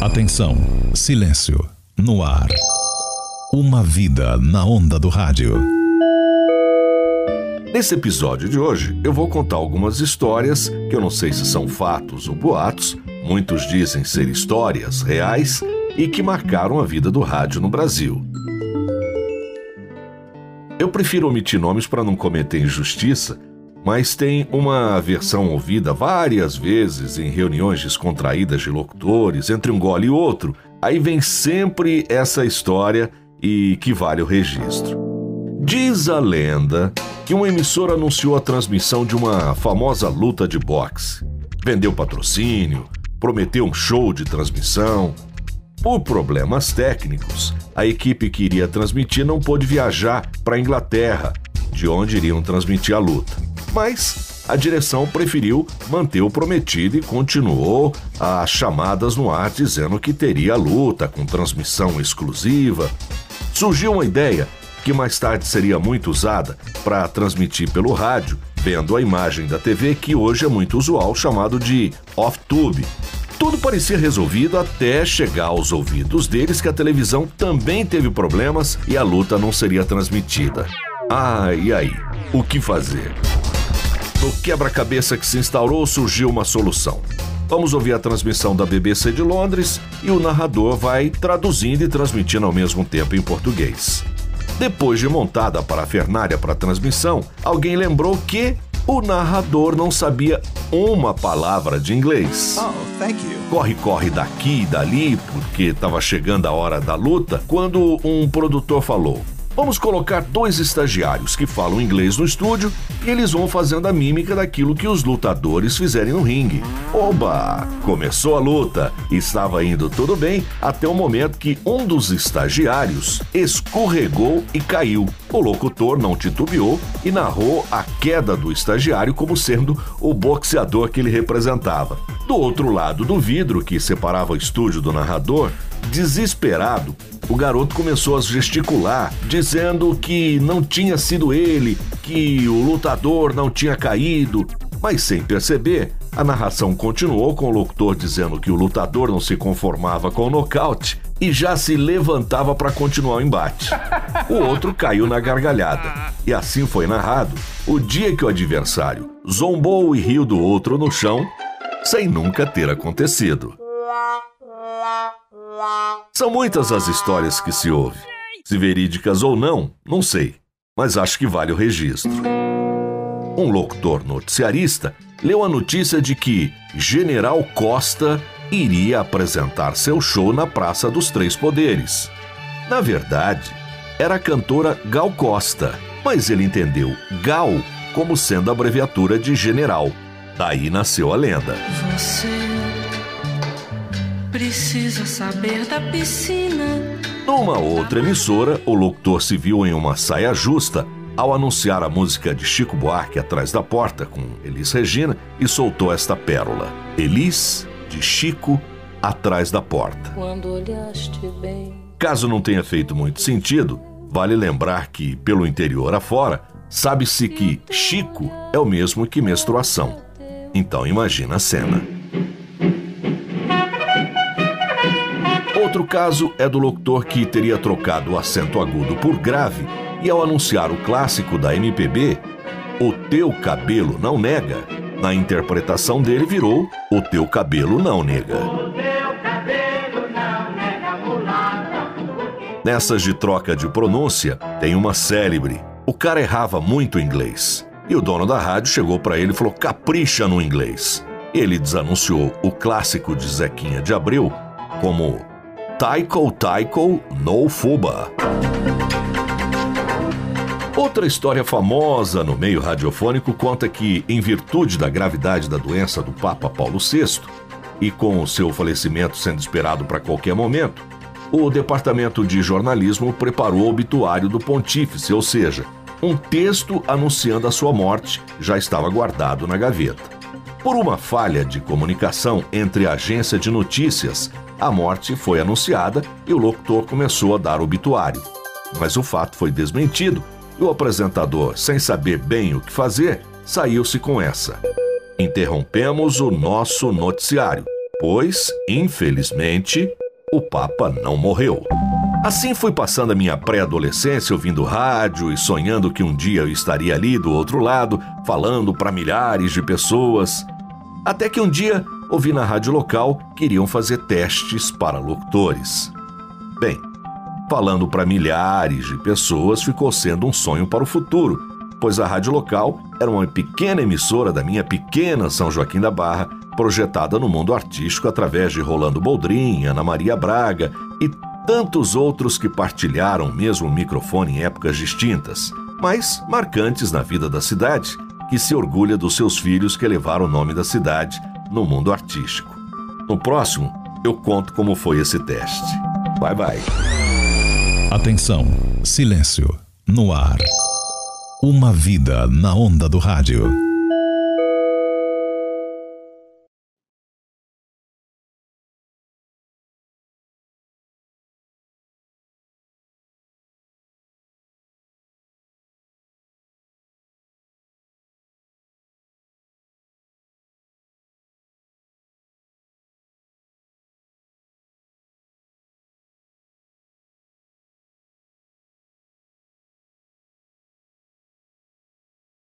Atenção, silêncio, no ar. Uma vida na onda do rádio. Nesse episódio de hoje, eu vou contar algumas histórias que eu não sei se são fatos ou boatos, muitos dizem ser histórias reais e que marcaram a vida do rádio no Brasil. Eu prefiro omitir nomes para não cometer injustiça, mas tem uma versão ouvida várias vezes em reuniões descontraídas de locutores, entre um gole e outro. Aí vem sempre essa história e que vale o registro. Diz a lenda que uma emissora anunciou a transmissão de uma famosa luta de boxe. Vendeu patrocínio, prometeu um show de transmissão. Por problemas técnicos, a equipe que iria transmitir não pôde viajar para a Inglaterra, de onde iriam transmitir a luta. Mas a direção preferiu manter o prometido e continuou as chamadas no ar dizendo que teria luta com transmissão exclusiva. Surgiu uma ideia que mais tarde seria muito usada para transmitir pelo rádio, vendo a imagem da TV que hoje é muito usual, chamado de off-tube. Tudo parecia resolvido até chegar aos ouvidos deles que a televisão também teve problemas e a luta não seria transmitida. Ah, e aí? O que fazer? No quebra-cabeça que se instaurou surgiu uma solução. Vamos ouvir a transmissão da BBC de Londres e o narrador vai traduzindo e transmitindo ao mesmo tempo em português. Depois de montada a parafernália para a transmissão, alguém lembrou que o narrador não sabia uma palavra de inglês. Oh, corre, corre daqui e dali, porque estava chegando a hora da luta, quando um produtor falou: Vamos colocar dois estagiários que falam inglês no estúdio e eles vão fazendo a mímica daquilo que os lutadores fizerem no ringue. Oba! Começou a luta. Estava indo tudo bem até o momento que um dos estagiários escorregou e caiu. O locutor não titubeou e narrou a queda do estagiário como sendo o boxeador que ele representava. Do outro lado do vidro que separava o estúdio do narrador, desesperado, o garoto começou a gesticular, dizendo que não tinha sido ele, que o lutador não tinha caído. Mas sem perceber, a narração continuou com o locutor dizendo que o lutador não se conformava com o nocaute e já se levantava para continuar o embate. O outro caiu na gargalhada. E assim foi narrado o dia que o adversário zombou e riu do outro no chão, sem nunca ter acontecido. São muitas as histórias que se ouve. Se verídicas ou não, não sei, mas acho que vale o registro. Um locutor noticiarista leu a notícia de que General Costa iria apresentar seu show na Praça dos Três Poderes. Na verdade, era a cantora Gal Costa, mas ele entendeu Gal como sendo a abreviatura de general. Daí nasceu a lenda. Você precisa saber da piscina. Numa outra emissora, o locutor se viu em uma saia justa ao anunciar a música de Chico Buarque atrás da porta com Elis Regina e soltou esta pérola: Elis de Chico atrás da porta. Quando olhaste bem. Caso não tenha feito muito sentido, vale lembrar que, pelo interior afora, sabe-se que Chico é o mesmo que menstruação. Então imagina a cena. Outro caso é do locutor que teria trocado o acento agudo por grave e, ao anunciar o clássico da MPB, O Teu Cabelo Não Nega, na interpretação dele virou O Teu Cabelo Não Nega. Nessas de troca de pronúncia, tem uma célebre. O cara errava muito inglês. E o dono da rádio chegou para ele e falou: capricha no inglês. Ele desanunciou o clássico de Zequinha de Abreu como Taiko Taiko no Fuba. Outra história famosa no meio radiofônico conta que, em virtude da gravidade da doença do Papa Paulo VI e com o seu falecimento sendo esperado para qualquer momento, o departamento de jornalismo preparou o obituário do pontífice, ou seja, um texto anunciando a sua morte já estava guardado na gaveta. Por uma falha de comunicação entre a agência de notícias, a morte foi anunciada e o locutor começou a dar obituário. Mas o fato foi desmentido e o apresentador, sem saber bem o que fazer, saiu-se com essa. Interrompemos o nosso noticiário. Pois, infelizmente, o Papa não morreu. Assim fui passando a minha pré-adolescência ouvindo rádio e sonhando que um dia eu estaria ali do outro lado, falando para milhares de pessoas. Até que um dia ouvi na rádio local que iriam fazer testes para locutores. Bem, falando para milhares de pessoas ficou sendo um sonho para o futuro, pois a rádio local era uma pequena emissora da minha pequena São Joaquim da Barra, projetada no mundo artístico através de Rolando Boldrin, Ana Maria Braga e tantos outros que partilharam o mesmo microfone em épocas distintas, mas marcantes na vida da cidade, que se orgulha dos seus filhos que levaram o nome da cidade no mundo artístico. No próximo, eu conto como foi esse teste. Bye bye. Atenção, silêncio, no ar. Uma vida na onda do rádio.